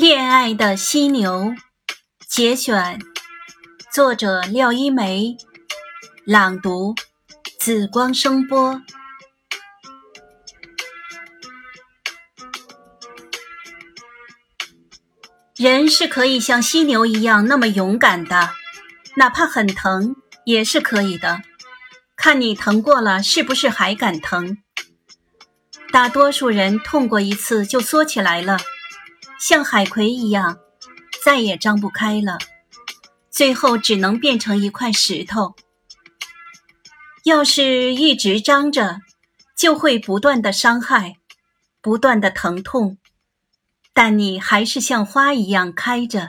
恋爱的犀牛节选，作者廖一梅，朗读紫光声波。人是可以像犀牛一样那么勇敢的，哪怕很疼也是可以的。看你疼过了，是不是还敢疼？大多数人痛过一次就缩起来了。像海葵一样，再也张不开了，最后只能变成一块石头。要是一直张着，就会不断的伤害，不断的疼痛，但你还是像花一样开着。